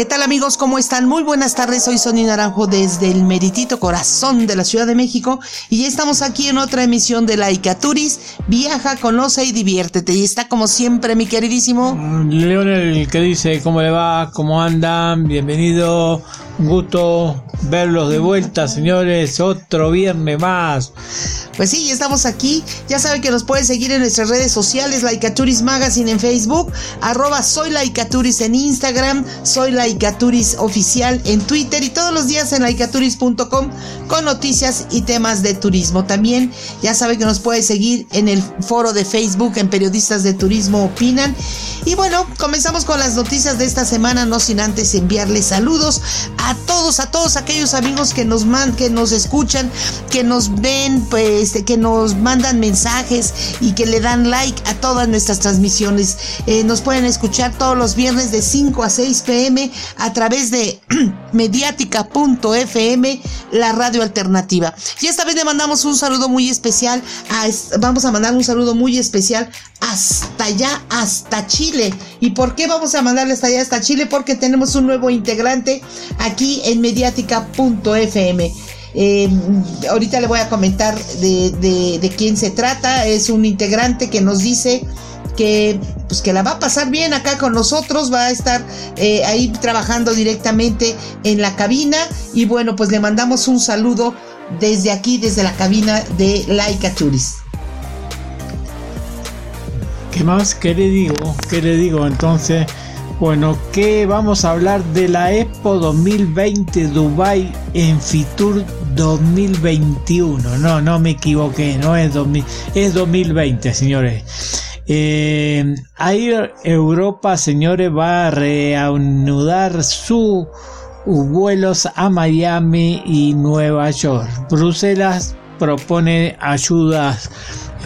¿Qué tal amigos? ¿Cómo están? Muy buenas tardes, soy Sonia Naranjo desde el meritito corazón de la Ciudad de México y ya estamos aquí en otra emisión de Laika Turis. Viaja, conoce y diviértete. Y está como siempre mi queridísimo... Leonel que dice, ¿cómo le va? ¿Cómo andan? Bienvenido. Un gusto verlos de vuelta, señores. Otro viernes más. Pues sí, estamos aquí. Ya saben que nos pueden seguir en nuestras redes sociales, Laicaturis Magazine en Facebook, arroba soy en Instagram, soy Laicaturis oficial en Twitter y todos los días en laicaturis.com con noticias y temas de turismo. También ya saben que nos pueden seguir en el foro de Facebook en Periodistas de Turismo Opinan. Y bueno, comenzamos con las noticias de esta semana, no sin antes enviarles saludos a todos, a todos aquellos amigos que nos man, que nos escuchan, que nos ven, pues, que nos mandan mensajes y que le dan like a todas nuestras transmisiones. Eh, nos pueden escuchar todos los viernes de 5 a 6 pm a través de mediática.fm, la radio alternativa. Y esta vez le mandamos un saludo muy especial, a, vamos a mandar un saludo muy especial hasta allá, hasta Chile. ¿Y por qué vamos a mandarle hasta allá, hasta Chile? Porque tenemos un nuevo integrante aquí en mediática.fm. Eh, ahorita le voy a comentar de, quién se trata. Es un integrante que nos dice que, pues, que la va a pasar bien acá con nosotros. Va a estar eh, ahí trabajando directamente en la cabina. Y bueno, pues le mandamos un saludo desde aquí, desde la cabina de Laika Turis. ¿Qué más? ¿Qué le digo? ¿Qué le digo? Entonces, bueno, que vamos a hablar de la Expo 2020 Dubai en Fitur 2021. No, no me equivoqué, no es 2000, es 2020, señores. Eh, Europa, señores, va a reanudar sus vuelos a Miami y Nueva York. Bruselas propone ayudas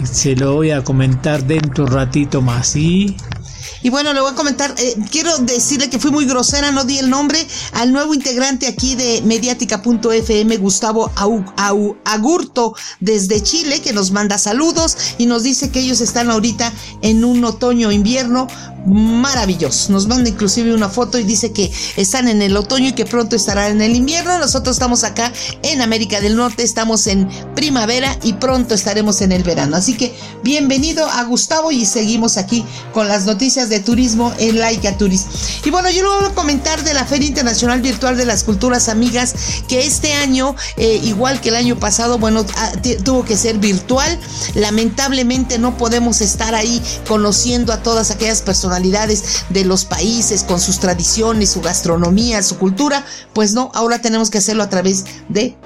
se lo voy a comentar dentro un ratito más. ¿Y? Y bueno, le voy a comentar, eh, quiero decirle que fui muy grosera, no di el nombre al nuevo integrante aquí de mediática.fm, Gustavo Agurto, desde Chile, que nos manda saludos y nos dice que ellos están ahorita en un otoño-invierno maravilloso. Nos manda inclusive una foto y dice que están en el otoño y que pronto estarán en el invierno. Nosotros estamos acá en América del Norte, estamos en primavera y pronto estaremos en el verano. Así que bienvenido a Gustavo y seguimos aquí con las noticias de turismo en Laika Turis. Y bueno, yo lo voy a comentar de la Feria Internacional Virtual de las Culturas Amigas que este año, eh, igual que el año pasado, bueno, ah, tuvo que ser virtual. Lamentablemente no podemos estar ahí conociendo a todas aquellas personas de los países, con sus tradiciones, su gastronomía, su cultura, pues no, ahora tenemos que hacerlo a través de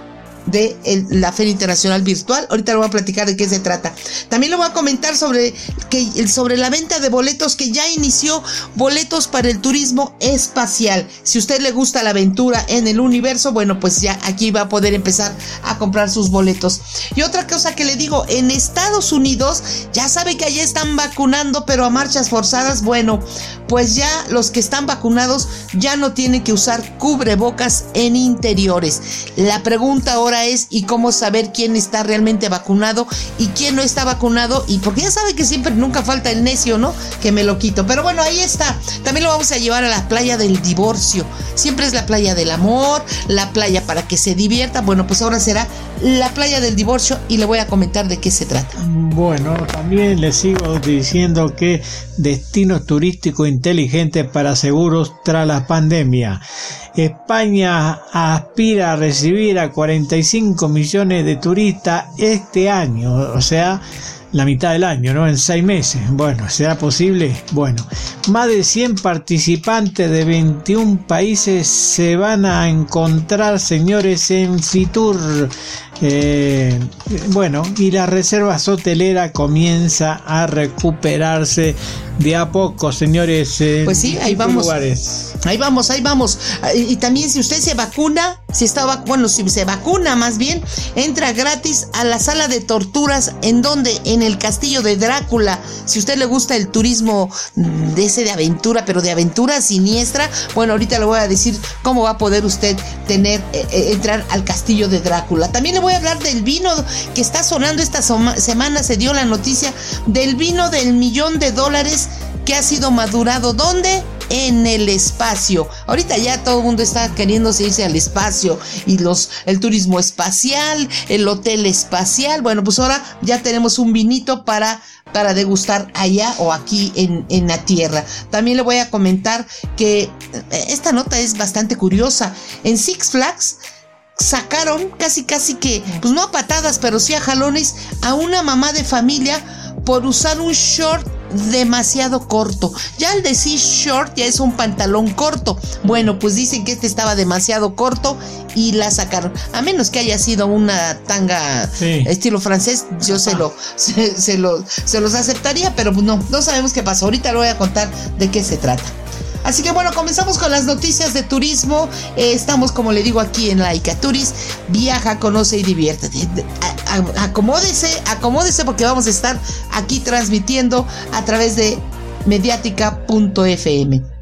de la Feria Internacional Virtual. Ahorita le voy a platicar de qué se trata. También le voy a comentar sobre, que, sobre la venta de boletos que ya inició boletos para el turismo espacial. Si usted le gusta la aventura en el universo, bueno, pues ya aquí va a poder empezar a comprar sus boletos. Y otra cosa que le digo, en Estados Unidos ya sabe que allá están vacunando, pero a marchas forzadas, bueno, pues ya los que están vacunados ya no tienen que usar cubrebocas en interiores. La pregunta ahora es y cómo saber quién está realmente vacunado y quién no está vacunado y porque ya sabe que siempre nunca falta el necio, ¿no? Que me lo quito. Pero bueno, ahí está. También lo vamos a llevar a la playa del divorcio. Siempre es la playa del amor, la playa para que se divierta. Bueno, pues ahora será la playa del divorcio y le voy a comentar de qué se trata. Bueno, también le sigo diciendo que destino turístico inteligente para seguros tras la pandemia. España aspira a recibir a 45 millones de turistas este año, o sea, la mitad del año, ¿no? En seis meses. Bueno, ¿será posible? Bueno, más de 100 participantes de 21 países se van a encontrar, señores, en Fitur. Eh, bueno, y la reserva hotelera comienza a recuperarse de a poco, señores. pues sí, ahí vamos. Ahí vamos, ahí vamos. Y también si usted se vacuna, si está bueno, si se vacuna más bien, entra gratis a la sala de torturas en donde en el castillo de Drácula. Si usted le gusta el turismo de ese de aventura, pero de aventura siniestra, bueno, ahorita le voy a decir cómo va a poder usted tener eh, eh, entrar al castillo de Drácula. También le voy a hablar del vino que está sonando esta semana se dio la noticia del vino del millón de dólares que ha sido madurado ¿dónde? En el espacio. Ahorita ya todo el mundo está queriendo irse al espacio y los el turismo espacial, el hotel espacial. Bueno, pues ahora ya tenemos un vinito para para degustar allá o aquí en, en la tierra. También le voy a comentar que eh, esta nota es bastante curiosa. En Six Flags sacaron casi casi que, pues no a patadas, pero sí a jalones a una mamá de familia por usar un short demasiado corto. Ya al decir short ya es un pantalón corto. Bueno, pues dicen que este estaba demasiado corto y la sacaron. A menos que haya sido una tanga estilo francés, yo se lo, se, lo, se los aceptaría, pero no, no sabemos qué pasó. Ahorita le voy a contar de qué se trata. Así que bueno, comenzamos con las noticias de turismo. Eh, estamos, como le digo, aquí en Laica Turis. Viaja, conoce y diviértete. acomódese, acomódese porque vamos a estar aquí transmitiendo a través de mediática.fm.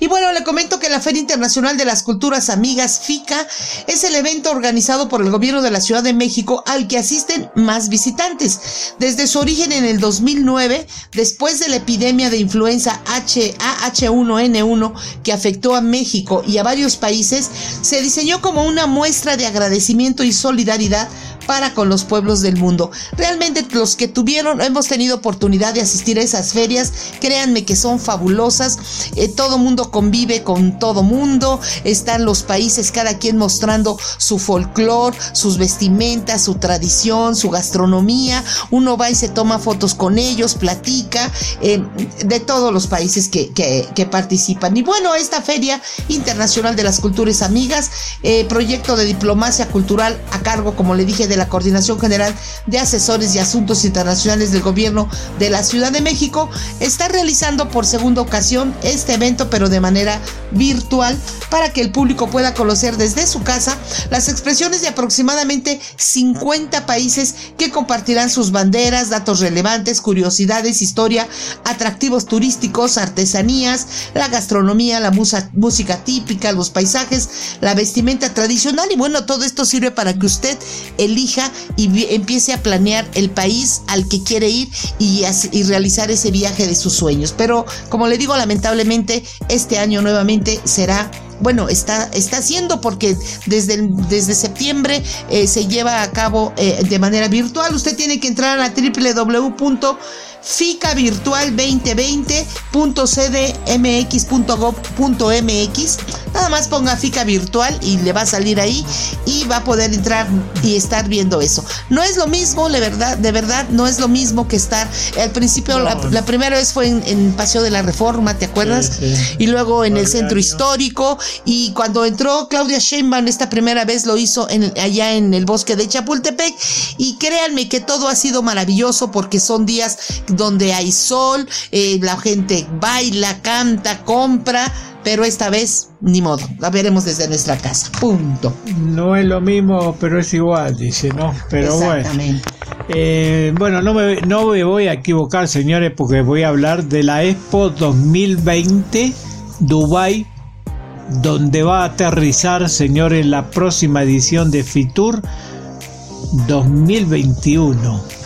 Y bueno, le comento que la Feria Internacional de las Culturas Amigas, FICA, es el evento organizado por el gobierno de la Ciudad de México al que asisten más visitantes. Desde su origen en el 2009, después de la epidemia de influenza H1N1 que afectó a México y a varios países, se diseñó como una muestra de agradecimiento y solidaridad para con los pueblos del mundo. Realmente los que tuvieron, hemos tenido oportunidad de asistir a esas ferias, créanme que son fabulosas, eh, todo mundo convive con todo mundo, están los países cada quien mostrando su folclore, sus vestimentas, su tradición, su gastronomía, uno va y se toma fotos con ellos, platica, eh, de todos los países que, participan. Y bueno, esta Feria Internacional de las Culturas Amigas, eh, proyecto de diplomacia cultural a cargo, como le dije, de la Coordinación General de Asesores y Asuntos Internacionales del Gobierno de la Ciudad de México, está realizando por segunda ocasión este evento, pero de manera virtual, para que el público pueda conocer desde su casa las expresiones de aproximadamente 50 países que compartirán sus banderas, datos relevantes, curiosidades, historia, atractivos turísticos, artesanías, la gastronomía, la música típica, los paisajes, la vestimenta tradicional y bueno, todo esto sirve para que usted elija y empiece a planear el país al que quiere ir y, y realizar ese viaje de sus sueños. Pero como le digo, lamentablemente este año nuevamente será bueno, está, está haciendo porque desde, desde septiembre eh, se lleva a cabo eh, de manera virtual. Usted tiene que entrar a www ficavirtual2020.cdmx.gov.mx. Nada más ponga FICA virtual y le va a salir ahí y va a poder entrar y estar viendo eso. No es lo mismo, de verdad, de verdad, no es lo mismo que estar. Al principio, la, primera vez fue en, Paseo de la Reforma, ¿te acuerdas? Y luego en el centro histórico. Y cuando entró Claudia Sheinbaum esta primera vez lo hizo en, allá en el bosque de Chapultepec. Y créanme que todo ha sido maravilloso porque son días donde hay sol, eh, la gente baila, canta, compra, pero esta vez ni modo, la veremos desde nuestra casa. Punto. No es lo mismo, pero es igual, dice, ¿no? Pero bueno. Eh, bueno, no me, no me voy a equivocar, señores, porque voy a hablar de la Expo 2020 Dubai, donde va a aterrizar, señores, la próxima edición de Fitur 2021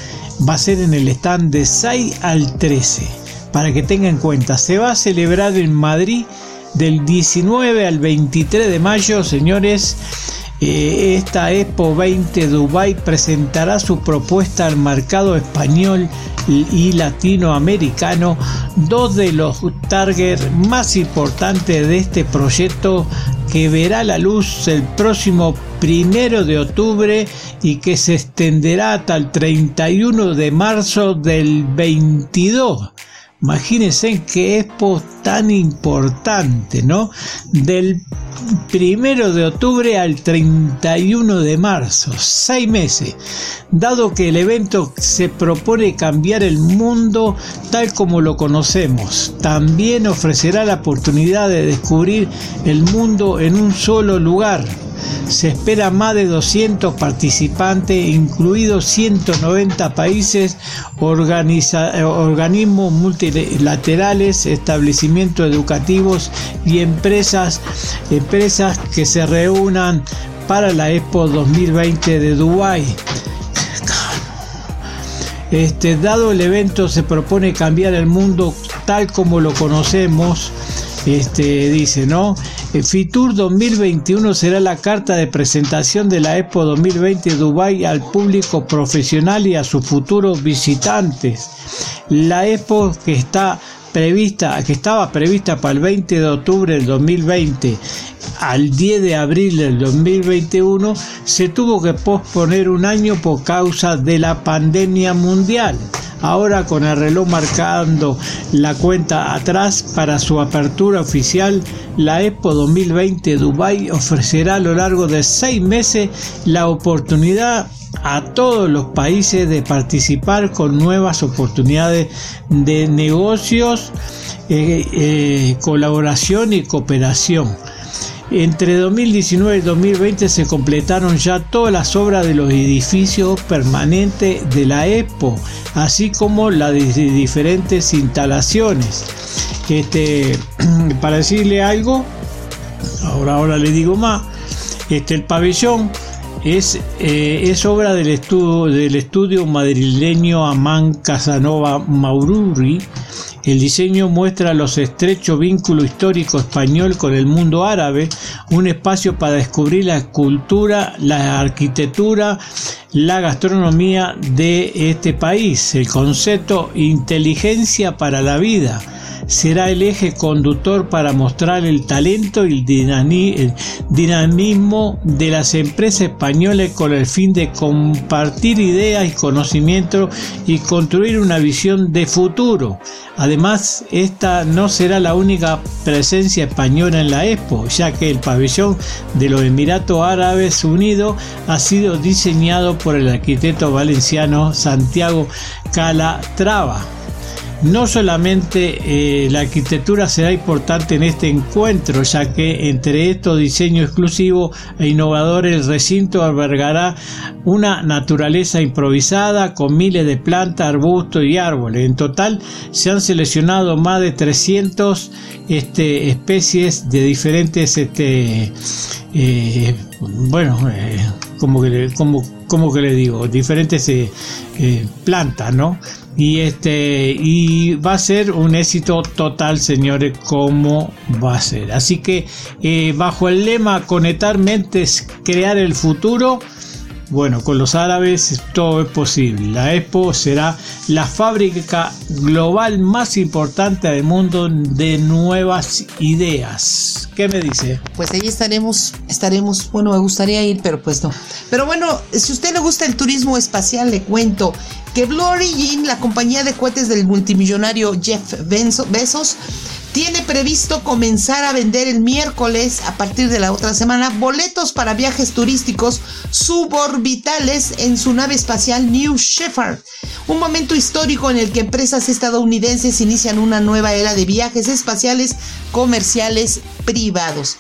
va a ser en el stand de 6 al 13. Para que tengan en cuenta, se va a celebrar en Madrid Del 19 al 23 de mayo, señores, eh, esta Expo 20 Dubai presentará su propuesta al mercado español y latinoamericano, dos de los targets más importantes de este proyecto que verá la luz el próximo primero de octubre y que se extenderá hasta el 31 de marzo del 22. Imagínense qué expo tan importante, ¿no? Del primero de octubre al 31 de marzo, seis meses. Dado que el evento se propone cambiar el mundo tal como lo conocemos, también ofrecerá la oportunidad de descubrir el mundo en un solo lugar se espera más de 200 participantes, incluidos 190 países, organismos multilaterales, establecimientos educativos y empresas, empresas que se reúnan para la Expo 2020 de Dubái. Este, dado el evento se propone cambiar el mundo tal como lo conocemos, este, dice, ¿no? Fitur 2021 será la carta de presentación de la Expo 2020 Dubai al público profesional y a sus futuros visitantes. La Expo que está prevista, que estaba prevista para el 20 de octubre del 2020 al 10 de abril del 2021 se tuvo que posponer un año por causa de la pandemia mundial. Ahora con el reloj marcando la cuenta atrás para su apertura oficial, la Expo 2020 Dubai ofrecerá a lo largo de seis meses la oportunidad a todos los países de participar con nuevas oportunidades de negocios, eh, eh, colaboración y cooperación. Entre 2019 y 2020 se completaron ya todas las obras de los edificios permanentes de la Expo, así como las de diferentes instalaciones. Este, para decirle algo, ahora, ahora le digo más, este, el pabellón es, eh, es obra del estudio, del estudio madrileño Amán Casanova Maururi. El diseño muestra los estrechos vínculos históricos español con el mundo árabe, un espacio para descubrir la cultura, la arquitectura, la gastronomía de este país, el concepto inteligencia para la vida será el eje conductor para mostrar el talento y el dinamismo de las empresas españolas con el fin de compartir ideas y conocimientos y construir una visión de futuro. Además, esta no será la única presencia española en la Expo, ya que el pabellón de los Emiratos Árabes Unidos ha sido diseñado por el arquitecto valenciano Santiago Calatrava. No solamente eh, la arquitectura será importante en este encuentro, ya que entre estos diseños exclusivos e innovadores el recinto albergará una naturaleza improvisada con miles de plantas, arbustos y árboles. En total se han seleccionado más de 300 este, especies de diferentes, este, eh, bueno, eh, como, que, como, como que le digo, diferentes plantas, ¿no? y este y va a ser un éxito total señores como va a ser así que eh, bajo el lema conectar mentes crear el futuro bueno, con los árabes todo es posible. La Expo será la fábrica global más importante del mundo de nuevas ideas. ¿Qué me dice? Pues ahí estaremos, estaremos, bueno, me gustaría ir, pero pues no. Pero bueno, si a usted le gusta el turismo espacial, le cuento que Blue Origin, la compañía de cohetes del multimillonario Jeff Bezos, tiene previsto comenzar a vender el miércoles a partir de la otra semana boletos para viajes turísticos suborbitales en su nave espacial New Shepard. Un momento histórico en el que empresas estadounidenses inician una nueva era de viajes espaciales comerciales privados.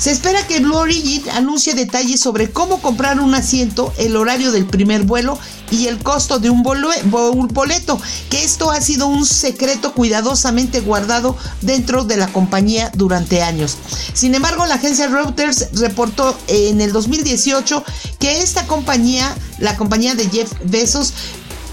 Se espera que Blue Origin anuncie detalles sobre cómo comprar un asiento, el horario del primer vuelo y el costo de un boleto, que esto ha sido un secreto cuidadosamente guardado dentro de la compañía durante años. Sin embargo, la agencia Reuters reportó en el 2018 que esta compañía, la compañía de Jeff Bezos,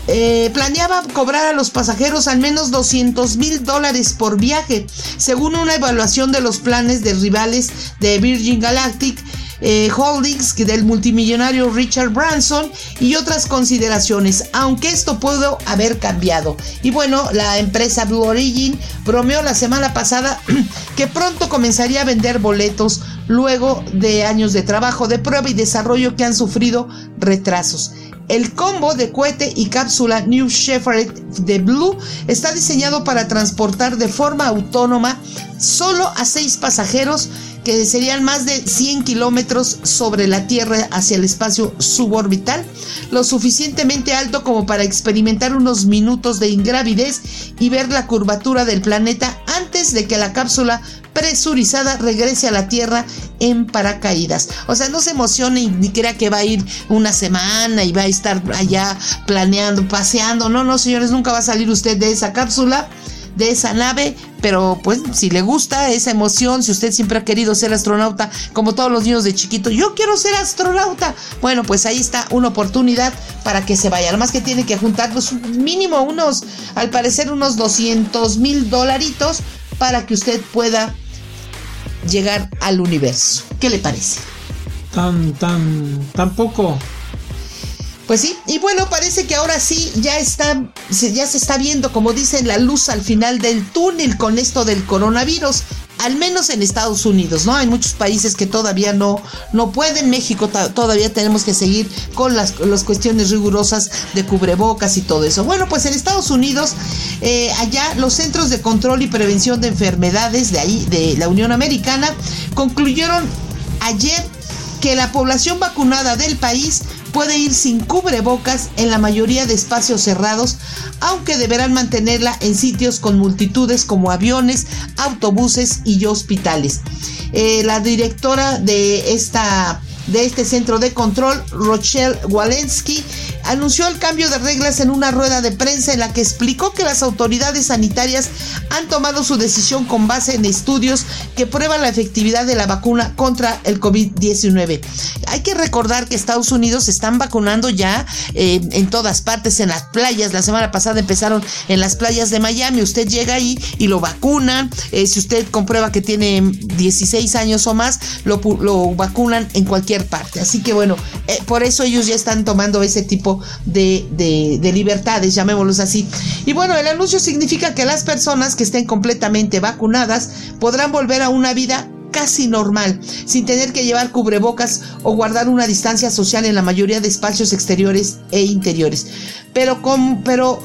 eh, planeaba cobrar a los pasajeros al menos 200 mil dólares por viaje, según una evaluación de los planes de rivales de Virgin Galactic. Eh, Holdings del multimillonario Richard Branson y otras consideraciones, aunque esto pudo haber cambiado. Y bueno, la empresa Blue Origin bromeó la semana pasada que pronto comenzaría a vender boletos luego de años de trabajo de prueba y desarrollo que han sufrido retrasos. El combo de cohete y cápsula New Shepard de Blue está diseñado para transportar de forma autónoma solo a seis pasajeros que serían más de 100 kilómetros sobre la Tierra hacia el espacio suborbital, lo suficientemente alto como para experimentar unos minutos de ingravidez y ver la curvatura del planeta antes de que la cápsula presurizada regrese a la Tierra en paracaídas. O sea, no se emocione ni crea que va a ir una semana y va a estar allá planeando, paseando. No, no, señores, nunca va a salir usted de esa cápsula de esa nave, pero pues si le gusta esa emoción, si usted siempre ha querido ser astronauta, como todos los niños de chiquito, yo quiero ser astronauta, bueno, pues ahí está una oportunidad para que se vaya. Además que tiene que juntar pues, mínimo unos, al parecer unos 200 mil dolaritos para que usted pueda llegar al universo. ¿Qué le parece? Tan, tan, tan poco. Pues sí, y bueno, parece que ahora sí ya está, ya se está viendo, como dicen, la luz al final del túnel con esto del coronavirus, al menos en Estados Unidos, ¿no? Hay muchos países que todavía no, no pueden, México todavía tenemos que seguir con las, las, cuestiones rigurosas de cubrebocas y todo eso. Bueno, pues en Estados Unidos, eh, allá los Centros de Control y Prevención de Enfermedades de ahí, de la Unión Americana, concluyeron ayer que la población vacunada del país puede ir sin cubrebocas en la mayoría de espacios cerrados, aunque deberán mantenerla en sitios con multitudes como aviones, autobuses y hospitales. Eh, la directora de esta de este centro de control, Rochelle Walensky, anunció el cambio de reglas en una rueda de prensa en la que explicó que las autoridades sanitarias han tomado su decisión con base en estudios que prueban la efectividad de la vacuna contra el COVID-19. Hay que recordar que Estados Unidos están vacunando ya eh, en todas partes, en las playas. La semana pasada empezaron en las playas de Miami. Usted llega ahí y lo vacunan. Eh, si usted comprueba que tiene 16 años o más, lo, lo vacunan en cualquier parte. Así que bueno, eh, por eso ellos ya están tomando ese tipo de, libertades, llamémoslos así. Y bueno, el anuncio significa que las personas que estén completamente vacunadas podrán volver a una vida casi normal, sin tener que llevar cubrebocas o guardar una distancia social en la mayoría de espacios exteriores e interiores. Pero, con, pero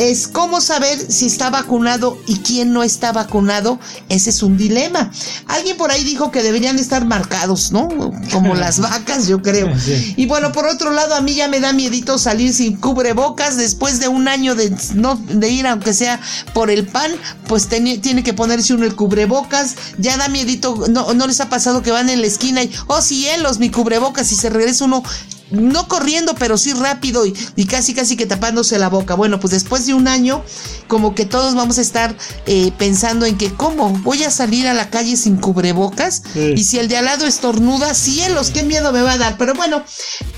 es cómo saber si está vacunado y quién no está vacunado. Ese es un dilema. Alguien por ahí dijo que deberían estar marcados, ¿no? Como las vacas, yo creo. Y bueno, por otro lado, a mí ya me da miedito salir sin cubrebocas después de un año de, no, de ir, aunque sea por el pan, pues tiene que ponerse uno el cubrebocas. Ya da miedito, no, no les ha pasado que van en la esquina y, oh cielos, mi cubrebocas, y se regresa uno no corriendo, pero sí rápido y, casi casi que tapándose la boca. Bueno, pues después de un año, como que todos vamos a estar eh, pensando en que, ¿cómo? ¿Voy a salir a la calle sin cubrebocas? Y si el de al lado estornuda, cielos, qué miedo me va a dar. Pero bueno,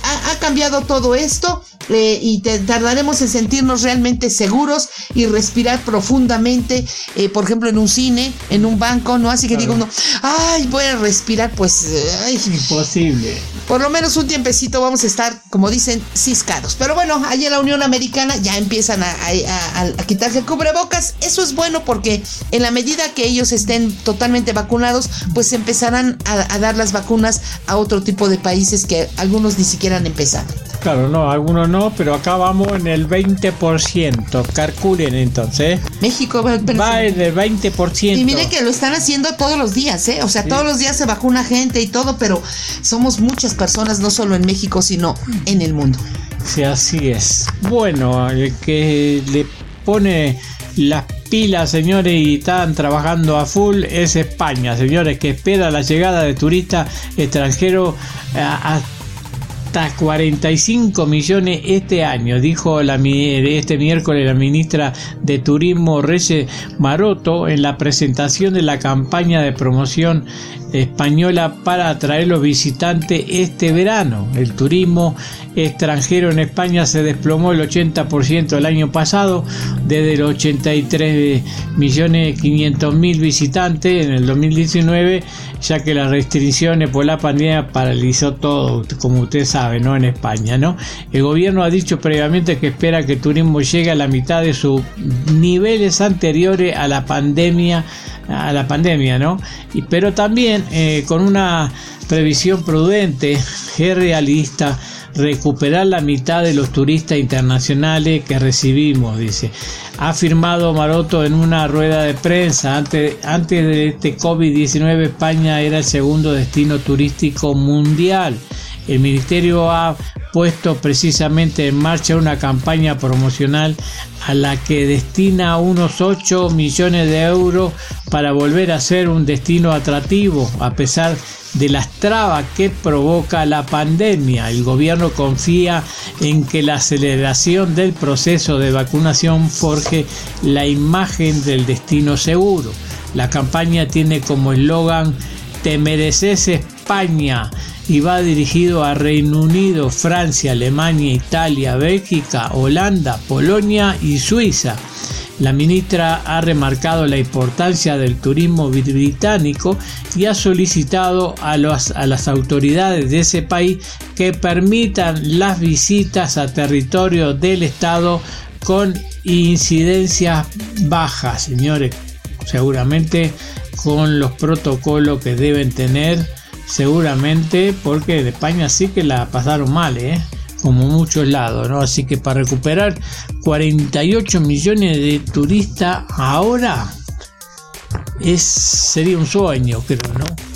ha, cambiado todo esto eh, y tardaremos en sentirnos realmente seguros y respirar profundamente, eh, por ejemplo, en un cine, en un banco, ¿no? Así que digo uno, ay, voy a respirar, pues... Ay, Imposible. Por lo menos un tiempecito vamos estar, como dicen, ciscados. Pero bueno, allí en la Unión Americana ya empiezan a, quitarse el cubrebocas. Eso es bueno porque en la medida que ellos estén totalmente vacunados, pues empezarán a, dar las vacunas a otro tipo de países que algunos ni siquiera han empezado. Claro, no, algunos no, pero acá vamos en el 20%. Calculen entonces. México va, en el 20%. Y mire que lo están haciendo todos los días, ¿eh? O sea, todos los días se vacuna gente y todo, pero somos muchas personas, no solo en México, sino en el mundo. Sí, así es. Bueno, el que le pone las pilas, señores, y están trabajando a full es España, señores, que espera la llegada de turistas extranjeros hasta 45 millones este año, dijo la, este miércoles la ministra de Turismo Reyes Maroto en la presentación de la campaña de promoción española para atraer los visitantes este verano. El turismo extranjero en España se desplomó el 80% el año pasado, desde los 83 millones 500 mil visitantes en el 2019, ya que las restricciones por la pandemia paralizó todo, como usted sabe, ¿no? En España, ¿no? El gobierno ha dicho previamente que espera que el turismo llegue a la mitad de sus niveles anteriores a la pandemia, a la pandemia, ¿no? Y, pero también eh, con una previsión prudente, es realista, recuperar la mitad de los turistas internacionales que recibimos, dice. Ha afirmado Maroto en una rueda de prensa. Antes, antes de este COVID-19 España era el segundo destino turístico mundial. El ministerio ha puesto precisamente en marcha una campaña promocional a la que destina unos 8 millones de euros para volver a ser un destino atractivo a pesar de las trabas que provoca la pandemia. El gobierno confía en que la aceleración del proceso de vacunación forje la imagen del destino seguro. La campaña tiene como eslogan Te mereces España y va dirigido a Reino Unido, Francia, Alemania, Italia, Bélgica, Holanda, Polonia y Suiza. La ministra ha remarcado la importancia del turismo británico y ha solicitado a, a, las autoridades de ese país que permitan las visitas a territorio del Estado con incidencias bajas, señores. Seguramente con los protocolos que deben tener, seguramente porque de España sí que la pasaron mal, ¿eh? como muchos lados, ¿no? Así que para recuperar 48 millones de turistas ahora es sería un sueño, creo, ¿no?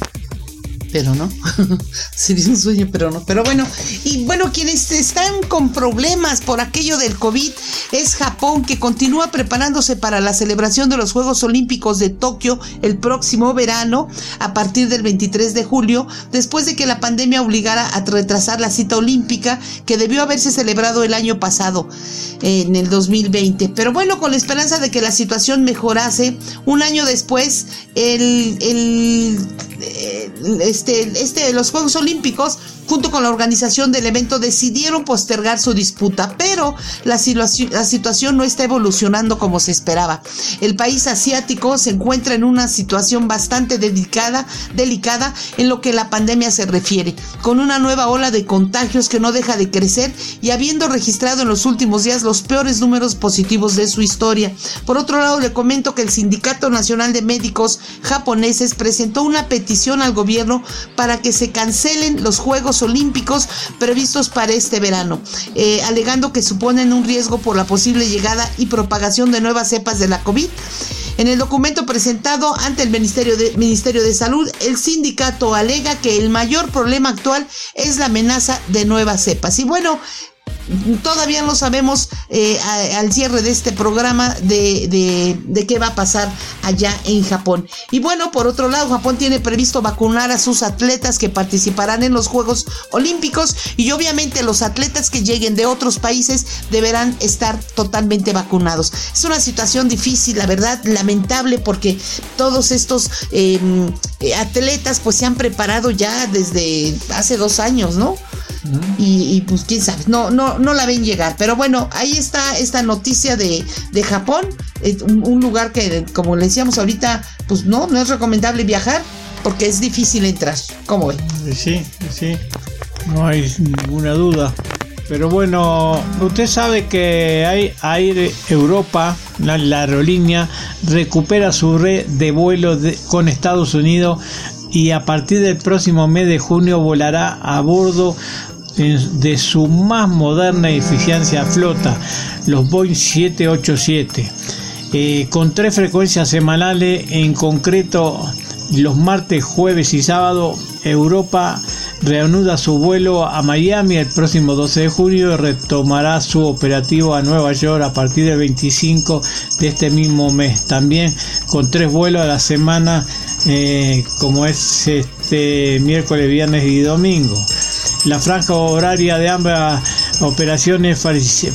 Pero no. Sería un sueño, pero no. Pero bueno, y bueno, quienes están con problemas por aquello del COVID es Japón, que continúa preparándose para la celebración de los Juegos Olímpicos de Tokio el próximo verano, a partir del 23 de julio, después de que la pandemia obligara a retrasar la cita olímpica que debió haberse celebrado el año pasado, en el 2020. Pero bueno, con la esperanza de que la situación mejorase, un año después, el, este, este, los Juegos Olímpicos, junto con la organización del evento, decidieron postergar su disputa, pero la, situación no está evolucionando como se esperaba. El país asiático se encuentra en una situación bastante delicada, delicada en lo que la pandemia se refiere, con una nueva ola de contagios que no deja de crecer y habiendo registrado en los últimos días los peores números positivos de su historia. Por otro lado, le comento que el Sindicato Nacional de Médicos japoneses presentó una petición al gobierno para que se cancelen los Juegos Olímpicos previstos para este verano, eh, alegando que suponen un riesgo por la posible llegada y propagación de nuevas cepas de la COVID. En el documento presentado ante el Ministerio de, Ministerio de Salud, el sindicato alega que el mayor problema actual es la amenaza de nuevas cepas. Y bueno, todavía no sabemos eh, al cierre de este programa de, de, qué va a pasar allá en Japón. Y bueno, por otro lado, Japón tiene previsto vacunar a sus atletas que participarán en los Juegos Olímpicos y obviamente los atletas que lleguen de otros países deberán estar totalmente vacunados. Es una situación difícil, la verdad, lamentable porque todos estos em, atletas pues se han preparado ya desde hace dos años, ¿no? Y, pues quién sabe, no, no, no la ven llegar. Pero bueno, ahí está esta noticia de, de Japón, un, lugar que, como le decíamos ahorita, pues no, no es recomendable viajar porque es difícil entrar. ¿Cómo ven? Sí, sí, no hay ninguna duda. Pero bueno, usted sabe que hay Air Europa, la, aerolínea, recupera su red de vuelos con Estados Unidos y a partir del próximo mes de junio volará a bordo de su más moderna eficiencia flota, los Boeing 787, eh, con tres frecuencias semanales, en concreto los martes, jueves y sábado, Europa reanuda su vuelo a Miami el próximo 12 de julio y retomará su operativo a Nueva York a partir del 25 de este mismo mes. También con tres vuelos a la semana, eh, como es este miércoles, viernes y domingo. La franja horaria de ambas operaciones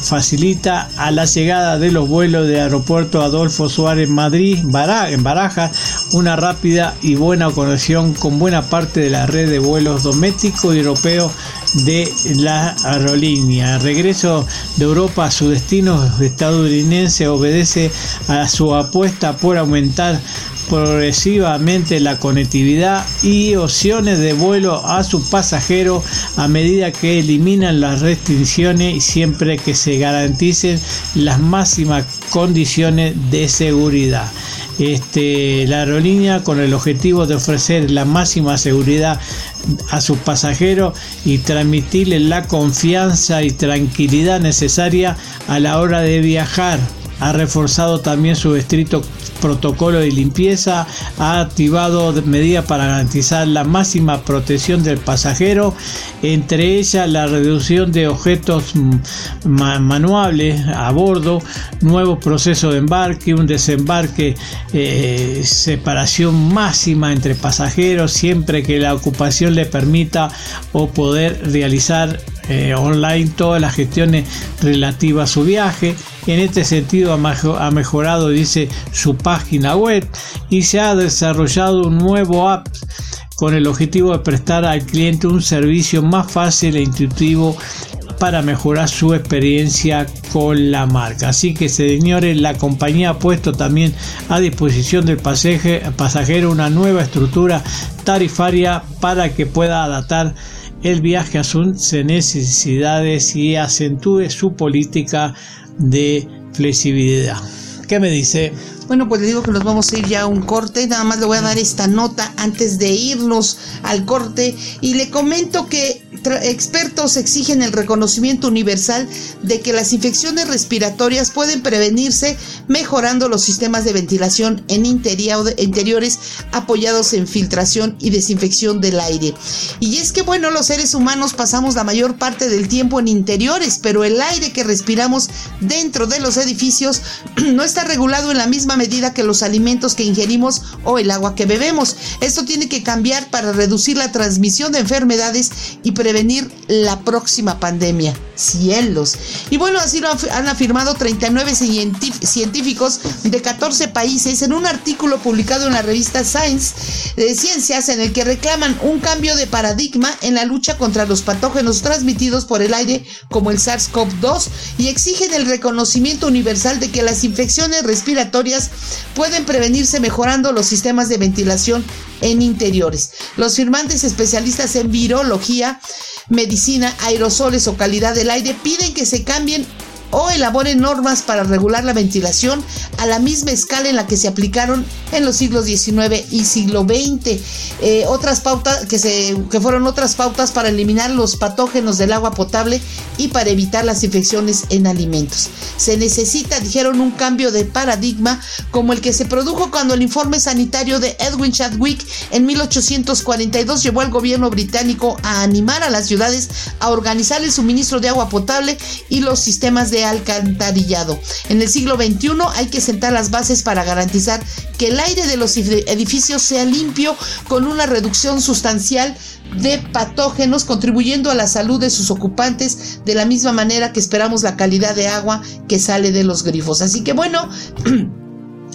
facilita a la llegada de los vuelos de aeropuerto Adolfo Suárez Madrid, en Barajas una rápida y buena conexión con buena parte de la red de vuelos doméstico y europeo de la aerolínea. El regreso de Europa a su destino estadounidense obedece a su apuesta por aumentar progresivamente la conectividad y opciones de vuelo a su pasajero a medida que eliminan las restricciones y siempre que se garanticen las máximas condiciones de seguridad. Este, la aerolínea con el objetivo de ofrecer la máxima seguridad a sus pasajeros y transmitirles la confianza y tranquilidad necesaria a la hora de viajar ha reforzado también su estricto protocolo de limpieza, ha activado medidas para garantizar la máxima protección del pasajero, entre ellas la reducción de objetos manuales a bordo, nuevo proceso de embarque, un desembarque, eh, separación máxima entre pasajeros, siempre que la ocupación le permita o poder realizar eh, online todas las gestiones relativas a su viaje. En este sentido ha mejorado, dice, su página web y se ha desarrollado un nuevo app con el objetivo de prestar al cliente un servicio más fácil e intuitivo para mejorar su experiencia con la marca. Así que señores, la compañía ha puesto también a disposición del pasajero una nueva estructura tarifaria para que pueda adaptar el viaje a sus necesidades y acentúe su política de flexibilidad. ¿Qué me dice? Bueno, pues le digo que nos vamos a ir ya a un corte. Nada más le voy a dar esta nota antes de irnos al corte. Y le comento que expertos exigen el reconocimiento universal de que las infecciones respiratorias pueden prevenirse mejorando los sistemas de ventilación en interiores apoyados en filtración y desinfección del aire. Y es que, bueno, los seres humanos pasamos la mayor parte del tiempo en interiores, pero el aire que respiramos dentro de los edificios no está regulado en la misma medida que los alimentos que ingerimos o el agua que bebemos. Esto tiene que cambiar para reducir la transmisión de enfermedades y prevenir la próxima pandemia. Cielos. Y bueno, así lo han afirmado 39 científicos de 14 países en un artículo publicado en la revista Science de Ciencias en el que reclaman un cambio de paradigma en la lucha contra los patógenos transmitidos por el aire como el SARS-CoV-2 y exigen el reconocimiento universal de que las infecciones respiratorias pueden prevenirse mejorando los sistemas de ventilación en interiores. Los firmantes especialistas en virología, medicina, aerosoles o calidad del aire. Piden que se cambien o elaboren normas para regular la ventilación a la misma escala en la que se aplicaron en los siglos XIX y siglo XX. Eh, otras pautas que, se, que fueron otras pautas para eliminar los patógenos del agua potable y para evitar las infecciones en alimentos. Se necesita, dijeron, un cambio de paradigma como el que se produjo cuando el informe sanitario de Edwin Chadwick en 1842 llevó al gobierno británico a animar a las ciudades a organizar el suministro de agua potable y los sistemas de alcantarillado. En el siglo XXI hay que sentar las bases para garantizar que el aire de los edificios sea limpio con una reducción sustancial de patógenos contribuyendo a la salud de sus ocupantes de la misma manera que esperamos la calidad de agua que sale de los grifos. Así que bueno,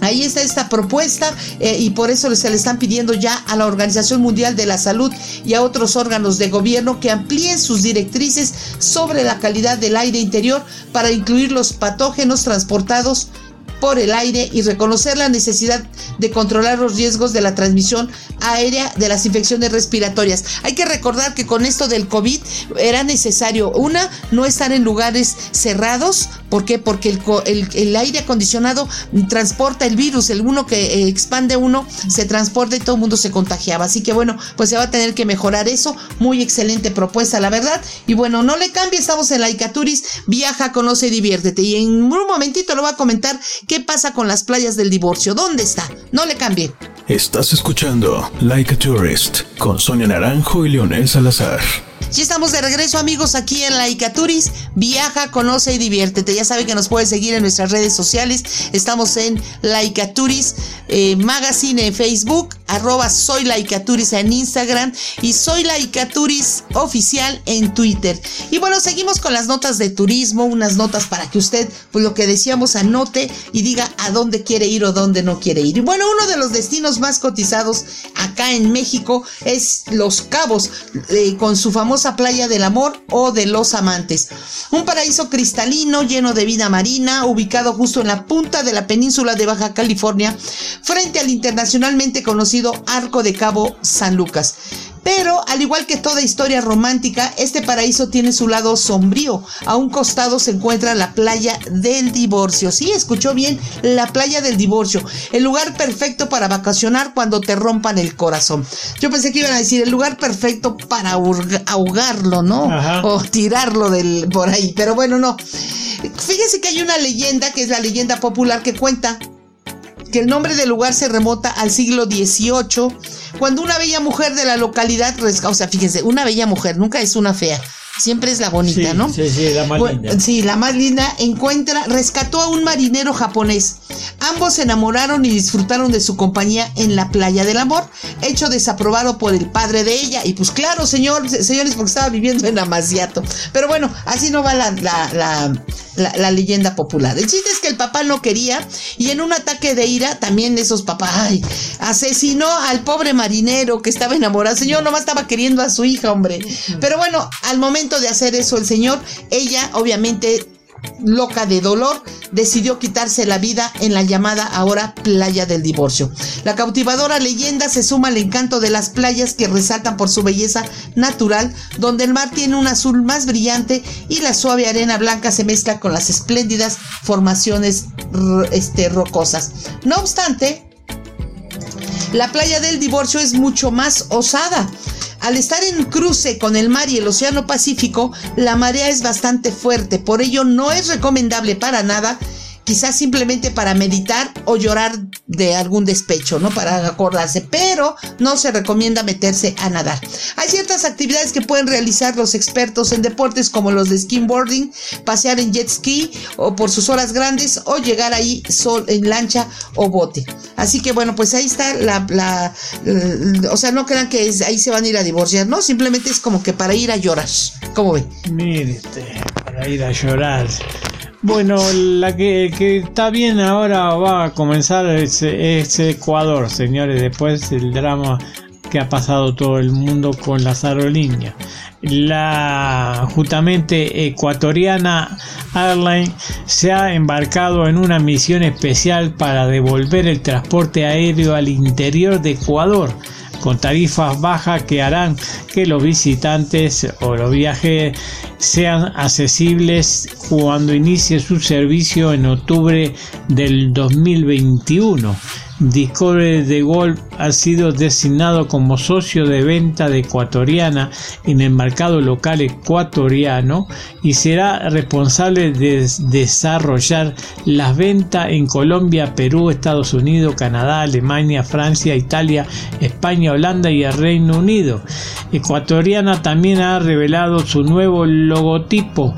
Ahí está esta propuesta eh, y por eso se le están pidiendo ya a la Organización Mundial de la Salud y a otros órganos de gobierno que amplíen sus directrices sobre la calidad del aire interior para incluir los patógenos transportados por el aire y reconocer la necesidad de controlar los riesgos de la transmisión aérea de las infecciones respiratorias. Hay que recordar que con esto del COVID era necesario, una, no estar en lugares cerrados. ¿Por qué? Porque el, aire acondicionado transporta el virus, el uno que eh, expande uno se transporta y todo el mundo se contagiaba. Así que bueno, pues se va a tener que mejorar eso. Muy excelente propuesta, la verdad. Y bueno, no le cambie, estamos en la Icaturis, viaja, conoce y diviértete. Y en un momentito lo voy a comentar qué pasa con las playas del divorcio. ¿Dónde está? No le cambie. Estás escuchando Like a Tourist con Sonia Naranjo y Leonel Salazar. Ya estamos de regreso amigos aquí en Laika Turis. Viaja, conoce y diviértete. Ya sabe que nos puede seguir en nuestras redes sociales. Estamos en Laika Turis eh, Magazine en Facebook, arroba soy en Instagram y soy Laika Turis oficial en Twitter. Y bueno, seguimos con las notas de turismo, unas notas para que usted, pues lo que decíamos, anote y diga a dónde quiere ir o dónde no quiere ir. Y bueno, uno de los destinos más cotizados acá en México es Los Cabos, eh, con su playa del amor o de los amantes. Un paraíso cristalino lleno de vida marina, ubicado justo en la punta de la península de Baja California, frente al internacionalmente conocido Arco de Cabo San Lucas. Pero, al igual que toda historia romántica, este paraíso tiene su lado sombrío. A un costado se encuentra la playa del divorcio. Sí, escuchó bien, la playa del divorcio. El lugar perfecto para vacacionar cuando te rompan el corazón. Yo pensé que iban a decir el lugar perfecto para ahogarlo, ¿no? O tirarlo del, por ahí. Pero bueno, no. Fíjense que hay una leyenda, que es la leyenda popular, que cuenta que el nombre del lugar se remota al siglo XVIII, cuando una bella mujer de la localidad, o sea, fíjense, una bella mujer, nunca es una fea, siempre es la bonita, ¿no? Sí, sí, la más linda. Sí, la más linda encuentra, rescató a un marinero japonés. Ambos se enamoraron y disfrutaron de su compañía en la playa del amor, hecho desaprobado por el padre de ella. Y pues claro, señor, señores, porque estaba viviendo en Amaziato. Pero bueno, así no va la, la, la, leyenda popular. El chiste es que el papá no quería y en un ataque de ira también esos papás ay, asesinó al pobre marinero que estaba enamorado. El señor nomás estaba queriendo a su hija, hombre. Pero bueno, al momento de hacer eso el señor, ella obviamente loca de dolor, decidió quitarse la vida en la llamada ahora playa del divorcio. La cautivadora leyenda se suma al encanto de las playas que resaltan por su belleza natural, donde el mar tiene un azul más brillante y la suave arena blanca se mezcla con las espléndidas formaciones este, rocosas. No obstante, la playa del divorcio es mucho más osada. Al estar en cruce con el mar y el Océano Pacífico, la marea es bastante fuerte, por ello no es recomendable para nada quizás simplemente para meditar o llorar de algún despecho, ¿no? Para acordarse, pero no se recomienda meterse a nadar. Hay ciertas actividades que pueden realizar los expertos en deportes como los de skimboarding, pasear en jet ski o por sus horas grandes o llegar ahí sol, en lancha o bote. Así que bueno, pues ahí está la, la, o sea, no crean que ahí se van a ir a divorciar, ¿no? Simplemente es como que para ir a llorar. ¿Cómo ven? Mire, para ir a llorar. Bueno, la que, está bien ahora va a comenzar es, Ecuador, señores, después del drama que ha pasado todo el mundo con las aerolíneas. La justamente ecuatoriana Airline se ha embarcado en una misión especial para devolver el transporte aéreo al interior de Ecuador con tarifas bajas que harán que los visitantes o los viajes sean accesibles cuando inicie su servicio en octubre del 2021. Discovery de Golf ha sido designado como socio de venta de Ecuatoriana en el mercado local ecuatoriano y será responsable de desarrollar las ventas en Colombia, Perú, Estados Unidos, Canadá, Alemania, Francia, Italia, España, Holanda y el Reino Unido. Ecuatoriana también ha revelado su nuevo logotipo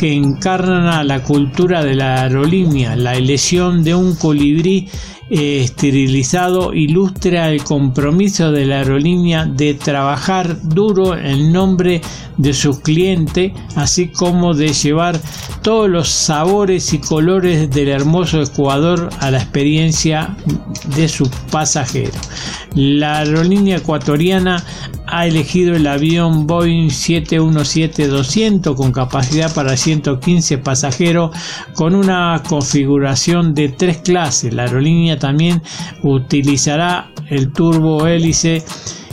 que encarna la cultura de la aerolínea, la elección de un colibrí eh, esterilizado ilustra el compromiso de la aerolínea de trabajar duro en nombre de sus clientes, así como de llevar todos los sabores y colores del hermoso Ecuador a la experiencia de sus pasajeros. La aerolínea ecuatoriana ha elegido el avión Boeing 717-200 con capacidad para 115 pasajeros con una configuración de tres clases. La aerolínea también utilizará el turbo hélice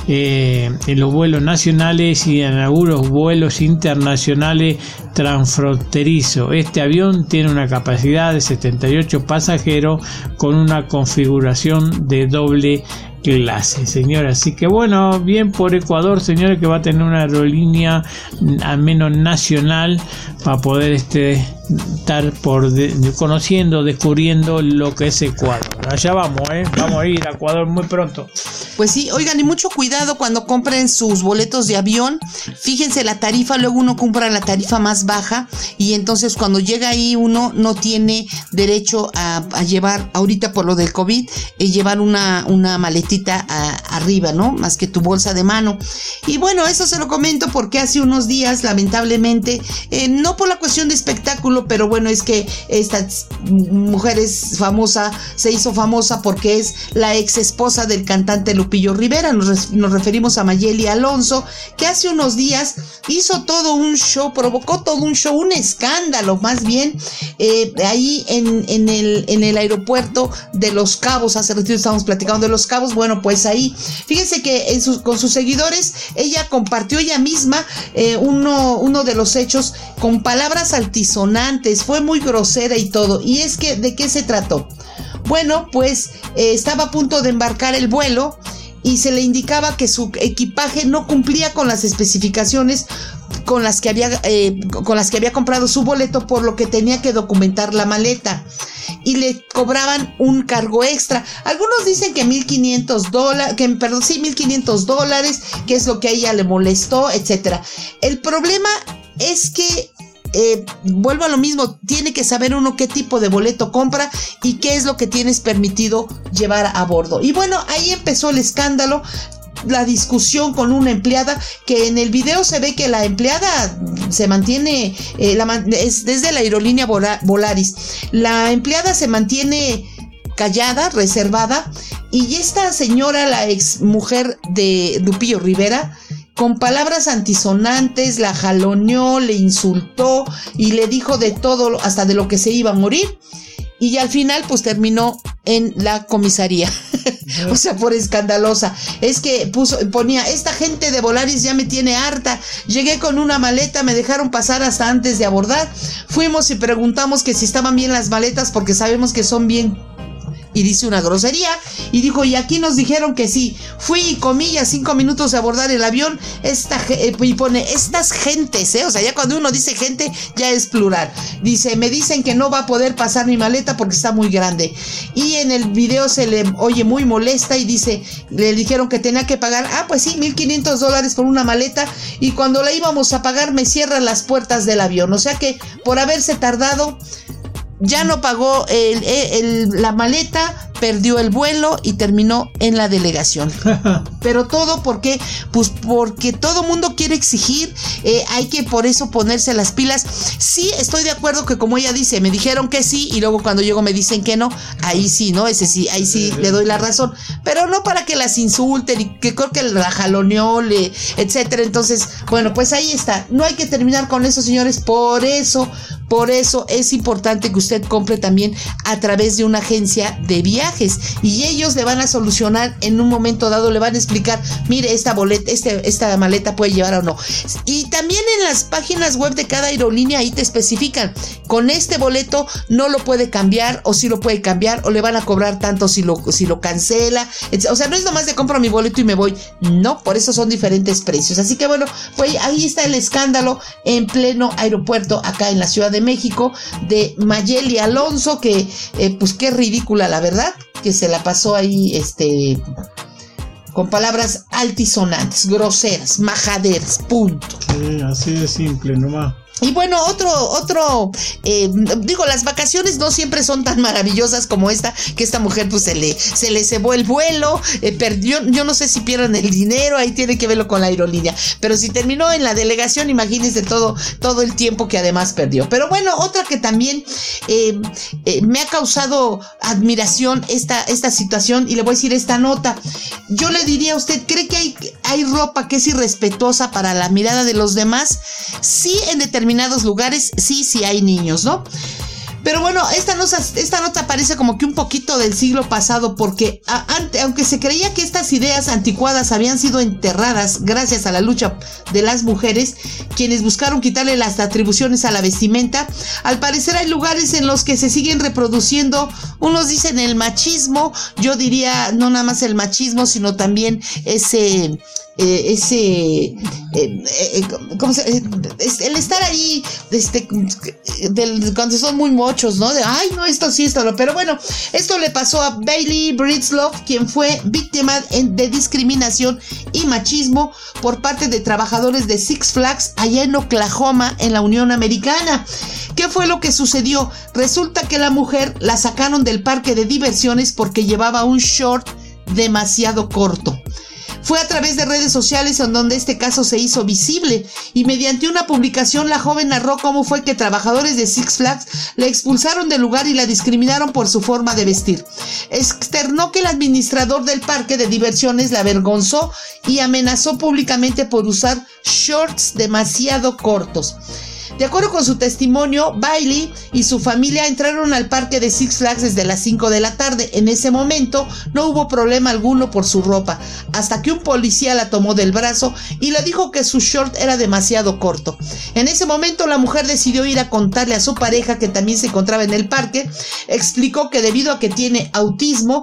eh, en los vuelos nacionales y en algunos vuelos internacionales transfronterizos. Este avión tiene una capacidad de 78 pasajeros con una configuración de doble clase, señores. Así que bueno, bien por Ecuador, señores, que va a tener una aerolínea al menos nacional para poder este, estar por conociendo, descubriendo lo que es Ecuador. Allá vamos, ¿eh? vamos a ir a Ecuador muy pronto. Pues sí, oigan, y mucho cuidado cuando compren sus boletos de avión. Fíjense la tarifa, luego uno compra la tarifa más baja y entonces cuando llega ahí uno no tiene derecho a, llevar, ahorita por lo del COVID, eh, llevar una, una maletita arriba, ¿no? Más que tu bolsa de mano. Y bueno, eso se lo comento porque hace unos días, lamentablemente, eh, no por la cuestión de espectáculo, pero bueno, es que esta mujer es famosa, se hizo famosa porque es la ex esposa del cantante Lupillo Rivera. Nos, referimos a Mayeli Alonso, que hace unos días hizo todo un show, provocó todo un show, un escándalo más bien, eh, ahí en, en, el, en el aeropuerto de Los Cabos. Hace ratito estábamos platicando de Los Cabos. Bueno, pues ahí, fíjense que con sus seguidores, ella compartió ella misma eh, uno, uno de los hechos con palabras altisonantes. Fue muy grosera y todo. Y es que, ¿de qué se trató? Bueno, pues eh, estaba a punto de embarcar el vuelo y se le indicaba que su equipaje no cumplía con las especificaciones con las que había eh, con las que había comprado su boleto por lo que tenía que documentar la maleta y le cobraban un cargo extra algunos dicen que 1500 dólares que perdón sí 1500 dólares que es lo que a ella le molestó etcétera el problema es que eh, vuelvo a lo mismo, tiene que saber uno qué tipo de boleto compra y qué es lo que tienes permitido llevar a bordo. Y bueno, ahí empezó el escándalo la discusión con una empleada que en el video se ve que la empleada se mantiene eh, es desde la aerolínea Volaris la empleada se mantiene callada reservada y esta señora la ex mujer de Lupillo Rivera con palabras antisonantes, la jaloneó, le insultó y le dijo de todo, hasta de lo que se iba a morir. Y al final, pues terminó en la comisaría. o sea, por escandalosa. Es que puso, ponía, esta gente de Volaris ya me tiene harta. Llegué con una maleta, me dejaron pasar hasta antes de abordar. Fuimos y preguntamos que si estaban bien las maletas porque sabemos que son bien y dice una grosería y dijo, y aquí nos dijeron que sí, fui y comí a cinco minutos de abordar el avión, esta, eh, y pone, estas gentes, ¿eh? o sea, ya cuando uno dice gente, ya es plural. Dice, me dicen que no va a poder pasar mi maleta porque está muy grande. Y en el video se le oye muy molesta y dice, le dijeron que tenía que pagar, ah, pues sí, 1500 dólares por una maleta y cuando la íbamos a pagar me cierran las puertas del avión. O sea que por haberse tardado ya no pagó la maleta, perdió el vuelo y terminó en la delegación. Pero todo porque, pues porque todo mundo quiere exigir, eh, hay que por eso ponerse las pilas. Sí, estoy de acuerdo que como ella dice, me dijeron que sí y luego cuando llego me dicen que no, ahí sí, ¿no? Ese sí, ahí sí le doy la razón. Pero no para que las insulten y que creo que la jaloneó, etcétera. Entonces, bueno, pues ahí está. No hay que terminar con eso, señores. Por eso, por eso es importante que usted compre también a través de una agencia de y ellos le van a solucionar en un momento dado, le van a explicar, mire, esta boleta, este, esta maleta puede llevar o no. Y también en las páginas web de cada aerolínea ahí te especifican, con este boleto no lo puede cambiar o si lo puede cambiar o le van a cobrar tanto si lo, si lo cancela. O sea, no es nomás de compro mi boleto y me voy. No, por eso son diferentes precios. Así que bueno, pues ahí está el escándalo en pleno aeropuerto acá en la Ciudad de México de Mayeli Alonso, que eh, pues qué ridícula la verdad, que se la pasó ahí este con palabras altisonantes, groseras, majaderas, punto. Sí, así de simple, nomás. Y bueno, otro, otro, eh, digo, las vacaciones no siempre son tan maravillosas como esta, que esta mujer pues se le, se le cebó el vuelo, eh, perdió, yo no sé si pierden el dinero, ahí tiene que verlo con la aerolínea, pero si terminó en la delegación, imagínense todo, todo el tiempo que además perdió. Pero bueno, otra que también eh, me ha causado admiración esta, esta situación, y le voy a decir esta nota, yo le diría a usted, ¿cree que hay, hay ropa que es irrespetuosa para la mirada de los demás? Sí, en determinados determinados lugares sí, sí hay niños, ¿no? Pero bueno, esta nota, esta nota parece como que un poquito del siglo pasado porque aunque se creía que estas ideas anticuadas habían sido enterradas gracias a la lucha de las mujeres, quienes buscaron quitarle las atribuciones a la vestimenta, al parecer hay lugares en los que se siguen reproduciendo, unos dicen el machismo, yo diría no nada más el machismo, sino también ese eh, ese, ¿cómo se, el estar ahí, este, cuando son muy mochos, ¿no? De, ay, no, esto sí, esto no. Pero bueno, esto le pasó a Bailey Britzloff, quien fue víctima de discriminación y machismo por parte de trabajadores de Six Flags allá en Oklahoma, en la Unión Americana. ¿Qué fue lo que sucedió? Resulta que la mujer la sacaron del parque de diversiones porque llevaba un short demasiado corto. Fue a través de redes sociales en donde este caso se hizo visible y mediante una publicación la joven narró cómo fue que trabajadores de Six Flags la expulsaron del lugar y la discriminaron por su forma de vestir. Externó que el administrador del parque de diversiones la avergonzó y amenazó públicamente por usar shorts demasiado cortos. De acuerdo con su testimonio, Bailey y su familia entraron al parque de Six Flags desde las 5 de la tarde. En ese momento no hubo problema alguno por su ropa, hasta que un policía la tomó del brazo y le dijo que su short era demasiado corto. En ese momento la mujer decidió ir a contarle a su pareja que también se encontraba en el parque. Explicó que debido a que tiene autismo,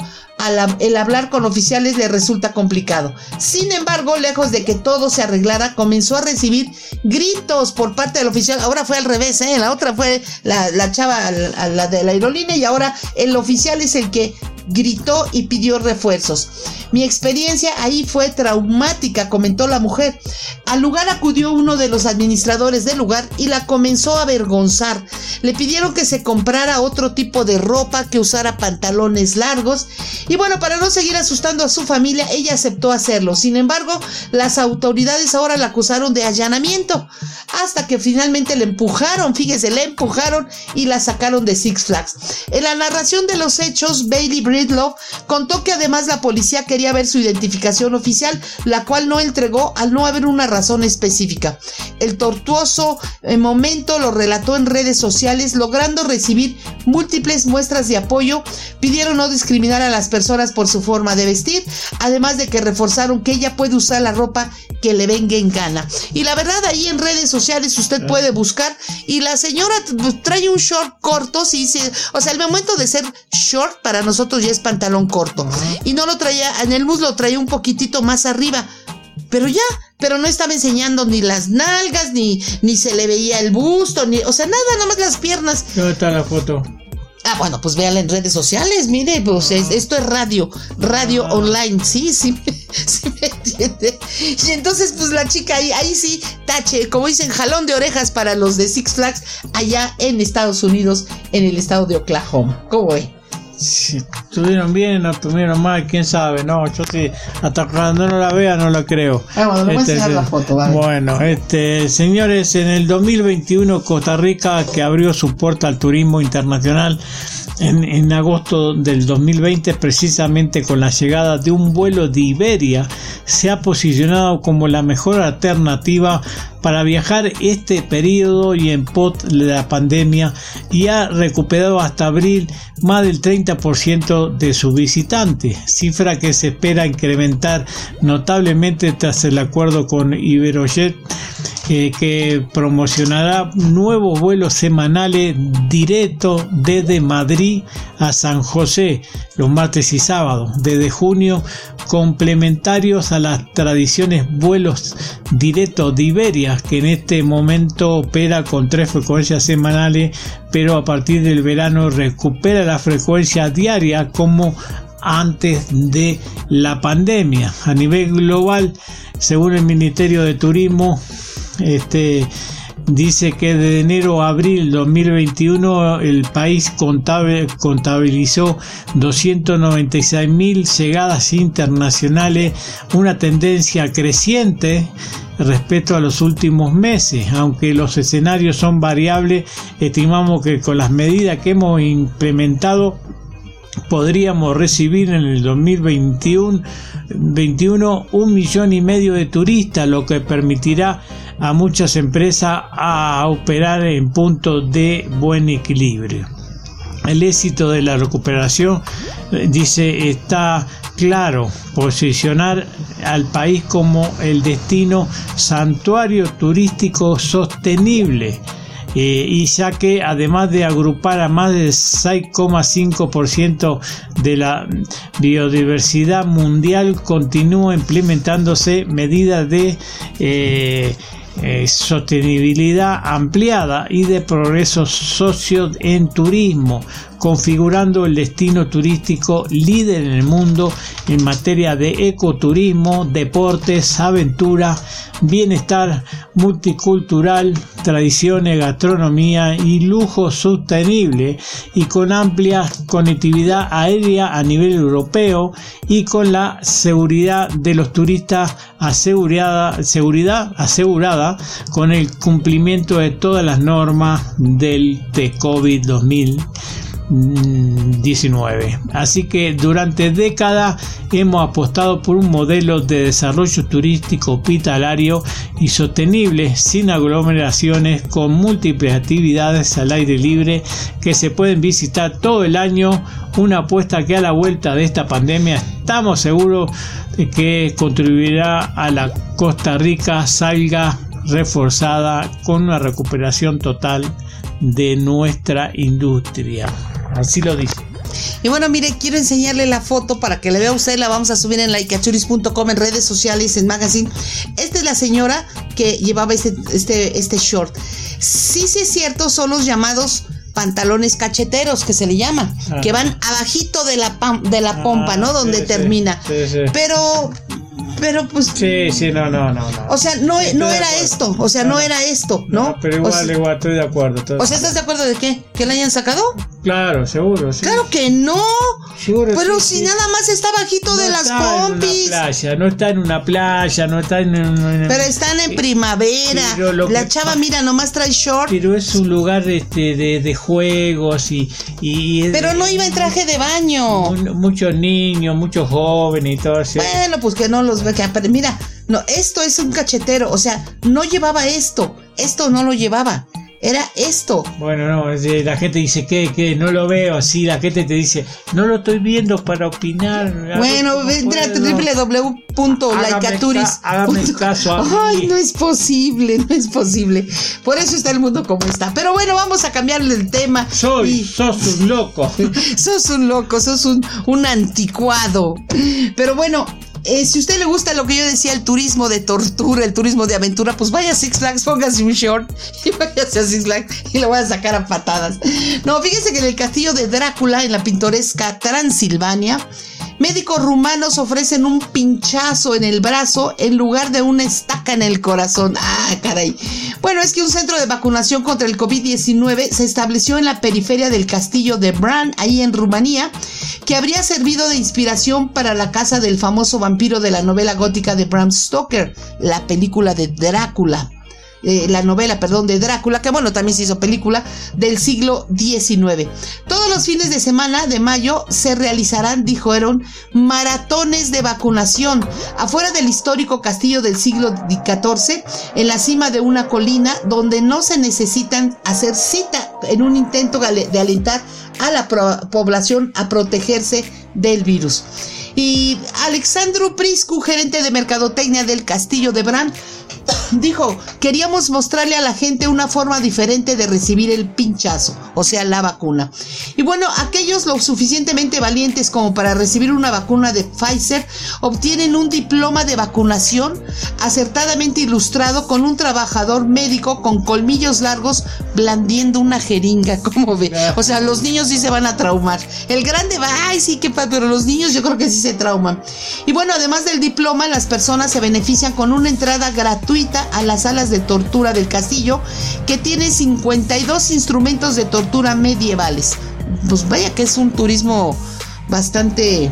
el hablar con oficiales le resulta complicado. Sin embargo, lejos de que todo se arreglara, comenzó a recibir gritos por parte del oficial. Ahora fue al revés, ¿eh? La otra fue la, chava, la de la aerolínea, y ahora el oficial es el que gritó y pidió refuerzos. Mi experiencia ahí fue traumática, comentó la mujer. Al lugar acudió uno de los administradores del lugar y la comenzó a avergonzar. Le pidieron que se comprara otro tipo de ropa, que usara pantalones largos. Y bueno, para no seguir asustando a su familia, ella aceptó hacerlo. Sin embargo, las autoridades ahora la acusaron de allanamiento. Hasta que finalmente le empujaron, fíjese, le empujaron y la sacaron de Six Flags. En la narración de los hechos, Bailey Bridlow contó que además la policía quería ver su identificación oficial, la cual no entregó al no haber una razón específica. El tortuoso eh, momento lo relató en redes sociales, logrando recibir múltiples muestras de apoyo. Pidieron no discriminar a las personas por su forma de vestir, además de que reforzaron que ella puede usar la ropa que le venga en gana. Y la verdad, ahí en redes sociales usted puede buscar y la señora trae un short corto, sí, sí, o sea, el momento de ser short para nosotros es pantalón corto. Y no lo traía, en el muslo traía un poquitito más arriba. Pero ya, pero no estaba enseñando ni las nalgas, ni, ni se le veía el busto, ni, o sea, nada, nada más las piernas. ¿Dónde está la foto? Ah, bueno, pues véala en redes sociales, mire, pues esto es radio, radio ah. online, sí, sí, sí me entiende. Y entonces, pues la chica ahí, ahí sí, tache, como dicen, jalón de orejas para los de Six Flags allá en Estados Unidos, en el estado de Oklahoma. ¿Cómo ve? Si estuvieron bien o estuvieron mal, quién sabe, no, yo sí, hasta cuando no la vea no la creo. Ah, bueno, este, la foto, Bueno, este, señores, en el 2021 Costa Rica, que abrió su puerta al turismo internacional, en, agosto del 2020, precisamente con la llegada de un vuelo de Iberia, se ha posicionado como la mejor alternativa para viajar este periodo y en pot de la pandemia y ha recuperado hasta abril más del 30% de sus visitantes, cifra que se espera incrementar notablemente tras el acuerdo con Iberojet eh, que promocionará nuevos vuelos semanales directos desde Madrid a San José los martes y sábados desde junio complementarios a las tradiciones vuelos directos de Iberia que en este momento opera con tres frecuencias semanales pero a partir del verano recupera la frecuencia diaria como antes de la pandemia. A nivel global según el Ministerio de Turismo este dice que de enero a abril 2021 el país contabilizó 296 mil llegadas internacionales, una tendencia creciente respecto a los últimos meses. Aunque los escenarios son variables, estimamos que con las medidas que hemos implementado podríamos recibir en el 2021 21, un millón y medio de turistas, lo que permitirá a muchas empresas a operar en puntos de buen equilibrio. El éxito de la recuperación, eh, dice, está claro, posicionar al país como el destino santuario turístico sostenible eh, y ya que además de agrupar a más del 6,5% de la biodiversidad mundial, continúa implementándose medidas de eh, eh, sostenibilidad ampliada y de progreso socio en turismo, configurando el destino turístico líder en el mundo en materia de ecoturismo, deportes, aventura, bienestar multicultural, tradiciones, gastronomía y lujo sostenible y con amplia conectividad aérea a nivel europeo y con la seguridad de los turistas asegurada, seguridad asegurada con el cumplimiento de todas las normas del COVID 2000 19. Así que durante décadas hemos apostado por un modelo de desarrollo turístico hospitalario y sostenible sin aglomeraciones con múltiples actividades al aire libre que se pueden visitar todo el año. Una apuesta que a la vuelta de esta pandemia estamos seguros de que contribuirá a la Costa Rica salga reforzada con una recuperación total de nuestra industria. Así lo dice. Y bueno, mire, quiero enseñarle la foto para que la vea usted. La vamos a subir en likeachuris.com, en redes sociales, en magazine. Esta es la señora que llevaba este, este, este short. Sí, sí es cierto, son los llamados pantalones cacheteros que se le llama, que van abajito de la, de la pompa, ¿no? Donde termina. Pero pero pues. Sí, sí, no, no, no. no. O sea, no, no era esto. O sea, no, era esto, ¿no? pero igual, igual, estoy de acuerdo. o sea, ¿estás de acuerdo de qué? ¿Que la hayan sacado? Claro, seguro, sí. Claro que no. Seguro, pero si nada más está bajito de las pompis. En playa, no está en una playa, no está en. pero están en primavera. La chava, mira, nomás trae short. Pero es un lugar este, de, de juegos y. y pero no iba en traje de baño. Muchos niños, muchos jóvenes y todo eso. Bueno, pues que no los mira, no, esto es un cachetero, o sea, no llevaba esto, esto no lo llevaba. Era esto. Bueno, no, la gente dice que, que no lo veo así, la gente te dice, no lo estoy viendo para opinar. Bueno, entra a www.laicaturis. Hágame caso a mí. Ay, no es posible, no es posible. Por eso está el mundo como está. Pero bueno, vamos a cambiarle el tema. Soy, sos un loco. sos un loco, sos un, un anticuado. Pero bueno, eh, si usted le gusta lo que yo decía, el turismo de tortura, el turismo de aventura, pues vaya a Six Flags, póngase un short y váyase a Six Flags y lo voy a sacar a patadas. No, fíjese que en el castillo de Drácula, en la pintoresca Transilvania, Médicos rumanos ofrecen un pinchazo en el brazo en lugar de una estaca en el corazón. Ah, caray. Bueno, es que un centro de vacunación contra el COVID-19 se estableció en la periferia del castillo de Bran, ahí en Rumanía, que habría servido de inspiración para la casa del famoso vampiro de la novela gótica de Bram Stoker, la película de Drácula. Eh, la novela, perdón, de Drácula, que bueno, también se hizo película del siglo XIX. Todos los fines de semana de mayo se realizarán, dijeron, maratones de vacunación afuera del histórico castillo del siglo XIV, en la cima de una colina donde no se necesitan hacer cita en un intento de alentar a la población a protegerse del virus. Y Alexandru Priscu, gerente de mercadotecnia del Castillo de Bran, dijo, queríamos mostrarle a la gente una forma diferente de recibir el pinchazo, o sea, la vacuna. Y bueno, aquellos lo suficientemente valientes como para recibir una vacuna de Pfizer obtienen un diploma de vacunación acertadamente ilustrado con un trabajador médico con colmillos largos blandiendo una jeringa, como ve. O sea, los niños sí se van a traumar. El grande va, ay, sí, qué padre, pero los niños yo creo que sí se trauman. Y bueno, además del diploma, las personas se benefician con una entrada gratuita a las salas de tortura del castillo, que tiene 52 instrumentos de tortura medievales. Pues vaya que es un turismo bastante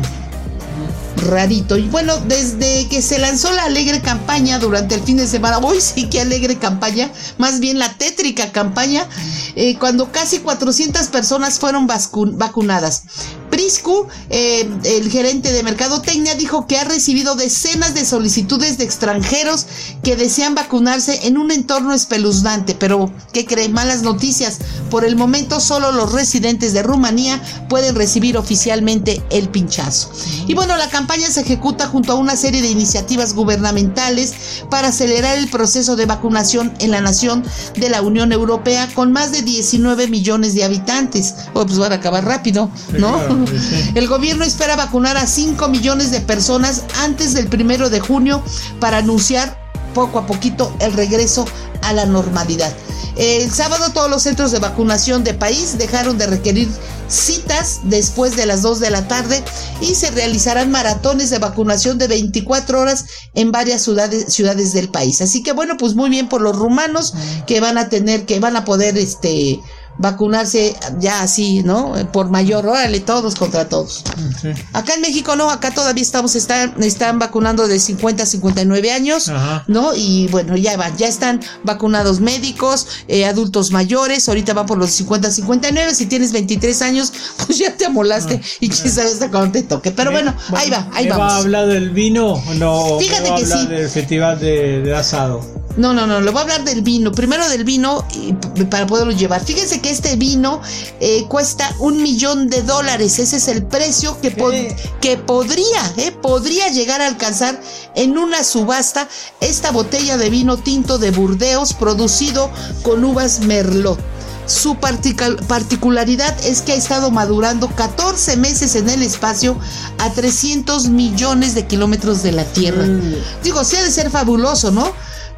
rarito. Y bueno, desde que se lanzó la alegre campaña durante el fin de semana, hoy sí que alegre campaña, más bien la tétrica campaña, eh, cuando casi 400 personas fueron vacunadas. Priscu, eh, el gerente de Mercadotecnia, dijo que ha recibido decenas de solicitudes de extranjeros que desean vacunarse en un entorno espeluznante. Pero, ¿qué creen? Malas noticias, Por el momento solo los residentes de Rumanía pueden recibir oficialmente el pinchazo. Y bueno, la campaña se ejecuta junto a una serie de iniciativas gubernamentales para acelerar el proceso de vacunación en la nación de la Unión Europea con más de 19 millones de habitantes. Oh, pues van a acabar rápido, ¿no? El gobierno espera vacunar a 5 millones de personas antes del primero de junio para anunciar poco a poquito el regreso a la normalidad. El sábado todos los centros de vacunación de país dejaron de requerir citas después de las 2 de la tarde y se realizarán maratones de vacunación de 24 horas en varias ciudades, ciudades del país. Así que bueno, pues muy bien por los rumanos que van a tener, que van a poder este vacunarse ya así, ¿no? Por mayor, órale, todos contra todos. Acá en México no, acá todavía estamos, están, están vacunando de 50 a 59 años, ¿no? Y bueno, ya van, ya están vacunados médicos, eh, adultos mayores, ahorita van por los 50 a 59, si tienes 23 años, pues ya te amolaste ah, y quién sabe hasta cuándo te toque. Pero bueno, ahí va, ahí vamos. ¿Va a hablar del vino o no? Fíjate a hablar del festival de asado? No, no, no, le voy a hablar del vino. Primero del vino para poderlo llevar. Fíjense que este vino eh, cuesta un millón de dólares. Ese es el precio que, que podría, eh, podría llegar a alcanzar en una subasta esta botella de vino tinto de Burdeos producido con uvas Merlot. Su particularidad es que ha estado madurando 14 meses en el espacio a 300 millones de kilómetros de la Tierra. Mm. Digo, sí ha de ser fabuloso, ¿no?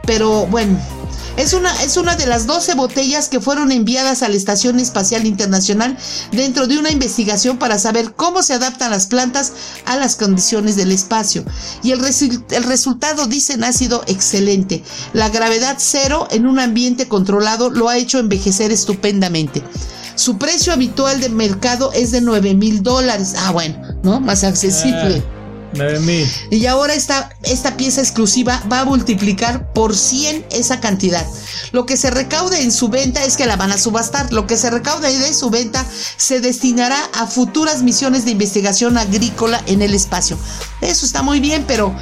Pero bueno, es una, es una de las 12 botellas que fueron enviadas a la Estación Espacial Internacional dentro de una investigación para saber cómo se adaptan las plantas a las condiciones del espacio. Y el, el resultado, dicen, ha sido excelente. La gravedad cero en un ambiente controlado lo ha hecho envejecer estupendamente. Su precio habitual de mercado es de 9 mil dólares. Ah, bueno, ¿no? Más accesible. Y ahora esta, esta pieza exclusiva va a multiplicar por 100 esa cantidad. Lo que se recaude en su venta es que la van a subastar. Lo que se recaude de su venta se destinará a futuras misiones de investigación agrícola en el espacio. Eso está muy bien, pero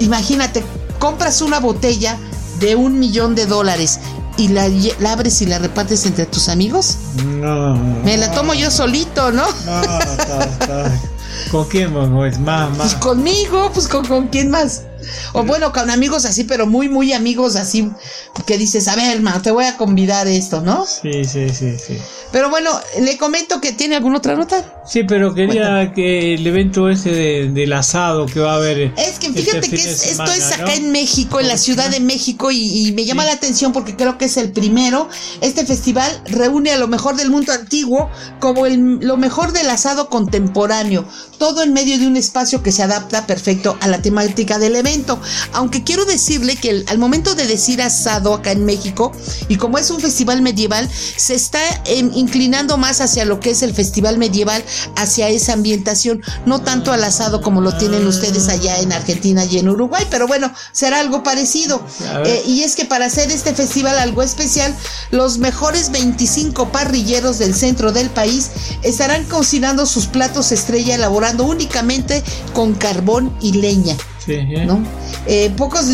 imagínate, compras una botella de un millón de dólares y la, abres y la repartes entre tus amigos? No. Me la tomo yo solito, ¿no? No, ¿Con quién, Más, más. Pues conmigo, pues con, con quién más. O bueno, con amigos así, pero muy, muy amigos así, que dices, a ver, hermano, te voy a convidar esto, ¿no? Sí, sí, sí, sí. Pero bueno, le comento que tiene alguna otra nota. Sí, pero quería que el evento ese del asado que va a haber. Es que fíjate este que esto es acá en México, en la Ciudad de México, y, me llama la atención porque creo que es el primero. Este festival reúne a lo mejor del mundo antiguo como el, lo mejor del asado contemporáneo, todo en medio de un espacio que se adapta perfecto a la temática del evento. Aunque quiero decirle que al momento de decir asado acá en México, y como es un festival medieval, se está em, inclinando más hacia lo que es el festival medieval, hacia esa ambientación, no tanto al asado como lo tienen ustedes allá en Argentina y en Uruguay, pero bueno, será algo parecido. Eh, y es que para hacer este festival algo especial, los mejores 25 parrilleros del centro del país estarán cocinando sus platos estrella elaborando únicamente con carbón y leña. ¿No? Eh, pocos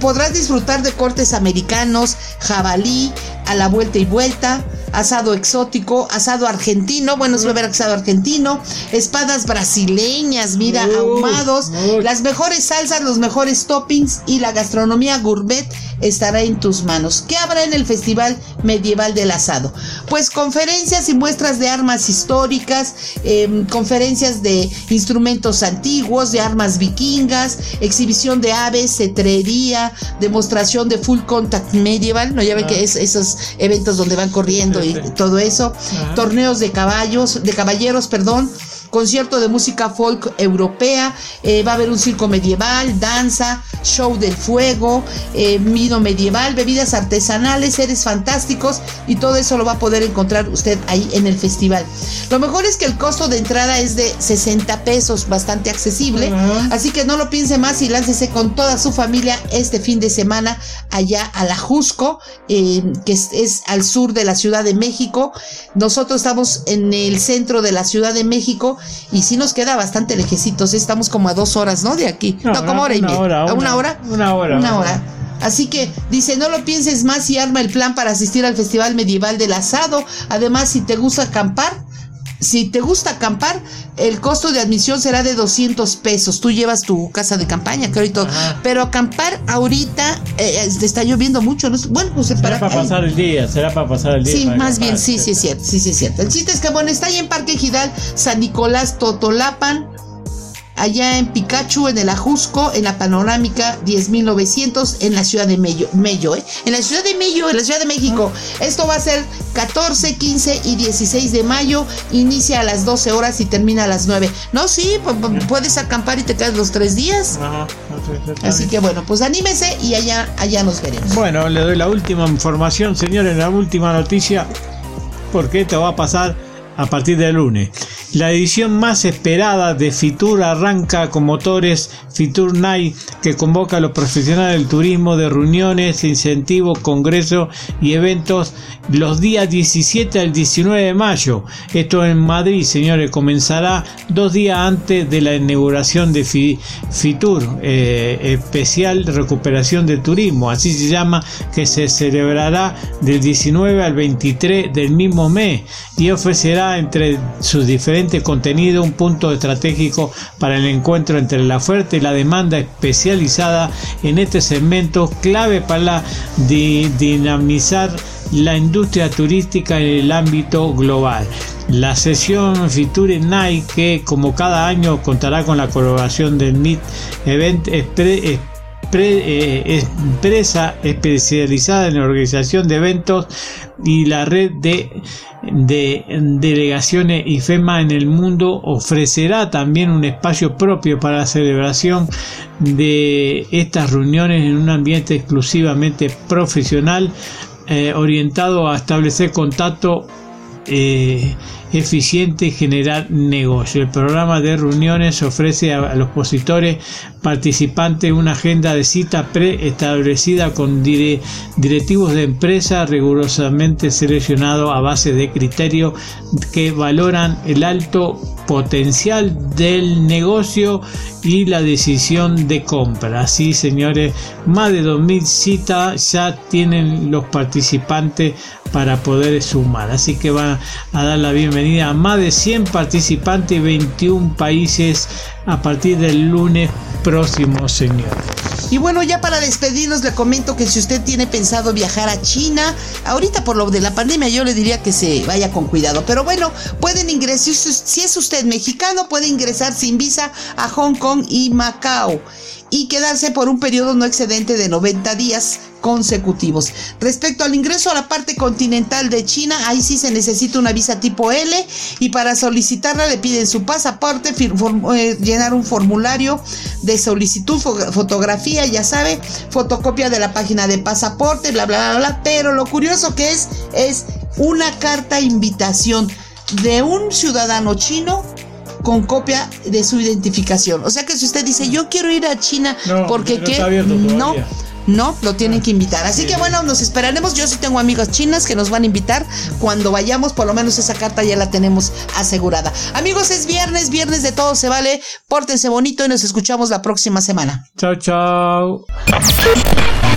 podrás disfrutar de cortes americanos, jabalí, a la vuelta y vuelta, asado exótico, asado argentino, bueno, es ver asado argentino, espadas brasileñas, mira, ahumados, las mejores salsas, los mejores toppings y la gastronomía gourmet estará en tus manos. ¿Qué habrá en el Festival Medieval del Asado? Pues conferencias y muestras de armas históricas, em, conferencias de instrumentos antiguos, de armas vikingas, exhibición de aves, cetrería, demostración de full contact medieval, ¿no? Ya ven que es esos eventos donde van corriendo todo eso, torneos de caballos, de caballeros, perdón, concierto de música folk europea, eh, va a haber un circo medieval, danza, show del fuego, eh, medieval, bebidas artesanales, seres fantásticos y todo eso lo va a poder encontrar usted ahí en el festival. Lo mejor es que el costo de entrada es de 60 pesos, bastante accesible, así que no lo piense más y láncese con toda su familia este fin de semana allá a la Jusco, eh, que es, es al sur de la Ciudad de México. Nosotros estamos en el centro de la Ciudad de México y sí nos queda bastante lejecitos, estamos como a dos horas, ¿no? De aquí. No, como hora y media. Hora, ¿A una hora? Una hora. Una hora. Así que dice, no lo pienses más y arma el plan para asistir al Festival Medieval del Asado. Además, si te gusta acampar, si te gusta acampar, el costo de admisión será de 200 pesos. Tú llevas tu casa de campaña, creo y todo. Pero acampar ahorita eh, está lloviendo mucho. ¿no? Bueno, pues será para, pasar el día, será para pasar el día. Sí, más bien, sí, sí, es cierto, sí, sí, es cierto. El chiste es que, bueno, está ahí en Parque Gidal, San Nicolás, Totolapan allá en Pikachu, en el Ajusco, en la Panorámica 10.900, en la ciudad de Mello, Mello ¿eh? en la ciudad de Mello, en la ciudad de México. Esto va a ser 14, 15 y 16 de mayo, inicia a las 12 horas y termina a las 9. No, sí, puedes acampar y te quedas los tres días. Así que bueno, pues anímese y allá, allá nos veremos. Bueno, le doy la última información, señores, la última noticia, porque esto va a pasar a partir del lunes. La edición más esperada de Fitur arranca con motores Fitur Night que convoca a los profesionales del turismo de reuniones, incentivos, congresos y eventos los días 17 al 19 de mayo. Esto en Madrid, señores, comenzará dos días antes de la inauguración de Fitur, eh, especial recuperación del turismo, así se llama, que se celebrará del 19 al 23 del mismo mes y ofrecerá entre sus diferentes contenido, un punto estratégico para el encuentro entre la oferta y la demanda especializada en este segmento, clave para dinamizar la industria turística en el ámbito global. La sesión Fiture Night, que como cada año contará con la colaboración del MIT Event eh, empresa especializada en la organización de eventos y la red de, de delegaciones IFEMA en el mundo ofrecerá también un espacio propio para la celebración de estas reuniones en un ambiente exclusivamente profesional eh, orientado a establecer contacto eh, eficiente generar negocio. El programa de reuniones ofrece a, los expositores participantes una agenda de cita preestablecida con directivos de empresa rigurosamente seleccionados a base de criterios que valoran el alto potencial del negocio y la decisión de compra. Así, señores, más de 2.000 citas ya tienen los participantes para poder sumar. Así que van a dar la bienvenida a más de 100 participantes y 21 países a partir del lunes próximo, señor. Y bueno, ya para despedirnos le comento que si usted tiene pensado viajar a China, ahorita por lo de la pandemia yo le diría que se vaya con cuidado. Pero bueno, pueden ingresar, si es usted mexicano, puede ingresar sin visa a Hong Kong y Macao y quedarse por un periodo no excedente de 90 días consecutivos. Respecto al ingreso a la parte continental de China, ahí sí se necesita una visa tipo L y para solicitarla le piden su pasaporte, eh, llenar un formulario de solicitud, fotografía, ya sabe, fotocopia de la página de pasaporte, bla, bla, bla, bla. Pero lo curioso que es, es una carta invitación de un ciudadano chino con copia de su identificación. O sea que si usted dice, yo quiero ir a China porque no, no, lo tienen que invitar. Así que bueno, nos esperaremos. Yo sí tengo amigas chinas que nos van a invitar. Cuando vayamos, por lo menos esa carta ya la tenemos asegurada. Amigos, es viernes, viernes de todo se vale. Pórtense bonito y nos escuchamos la próxima semana. Chao, chao.